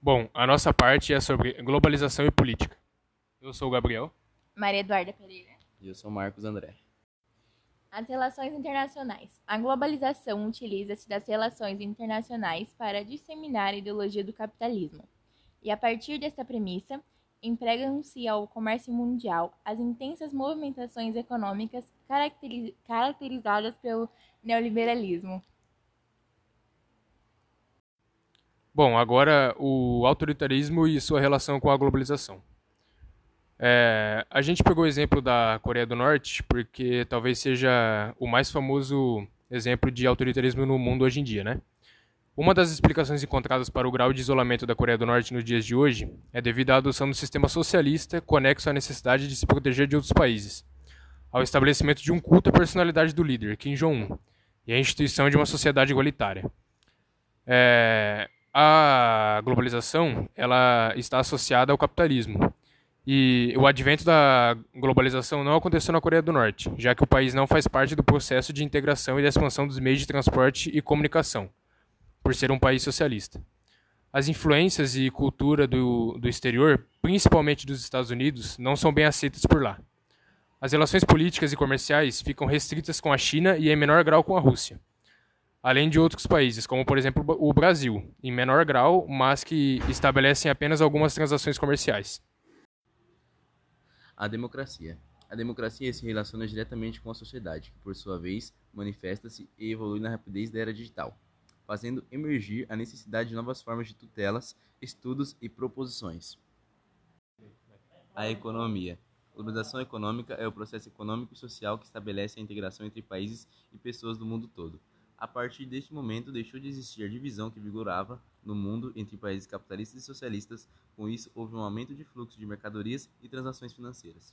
Bom, a nossa parte é sobre globalização e política. Eu sou o Gabriel. Maria Eduarda Pereira. E eu sou Marcos André. As relações internacionais. A globalização utiliza-se das relações internacionais para disseminar a ideologia do capitalismo. E a partir desta premissa, empregam-se ao comércio mundial as intensas movimentações econômicas caracteriz caracterizadas pelo neoliberalismo. Bom, agora o autoritarismo e sua relação com a globalização. É, a gente pegou o exemplo da Coreia do Norte porque talvez seja o mais famoso exemplo de autoritarismo no mundo hoje em dia, né? Uma das explicações encontradas para o grau de isolamento da Coreia do Norte nos dias de hoje é devido à adoção do sistema socialista conexo à necessidade de se proteger de outros países, ao estabelecimento de um culto à personalidade do líder, Kim Jong-un, e à instituição de uma sociedade igualitária. É, globalização ela está associada ao capitalismo. E o advento da globalização não aconteceu na Coreia do Norte, já que o país não faz parte do processo de integração e da expansão dos meios de transporte e comunicação, por ser um país socialista. As influências e cultura do, do exterior, principalmente dos Estados Unidos, não são bem aceitas por lá. As relações políticas e comerciais ficam restritas com a China e em menor grau com a Rússia além de outros países, como por exemplo o Brasil, em menor grau, mas que estabelecem apenas algumas transações comerciais. A democracia. A democracia se relaciona diretamente com a sociedade, que por sua vez manifesta-se e evolui na rapidez da era digital, fazendo emergir a necessidade de novas formas de tutelas, estudos e proposições. A economia. Globalização econômica é o processo econômico e social que estabelece a integração entre países e pessoas do mundo todo, a partir deste momento, deixou de existir a divisão que vigorava no mundo entre países capitalistas e socialistas. Com isso, houve um aumento de fluxo de mercadorias e transações financeiras.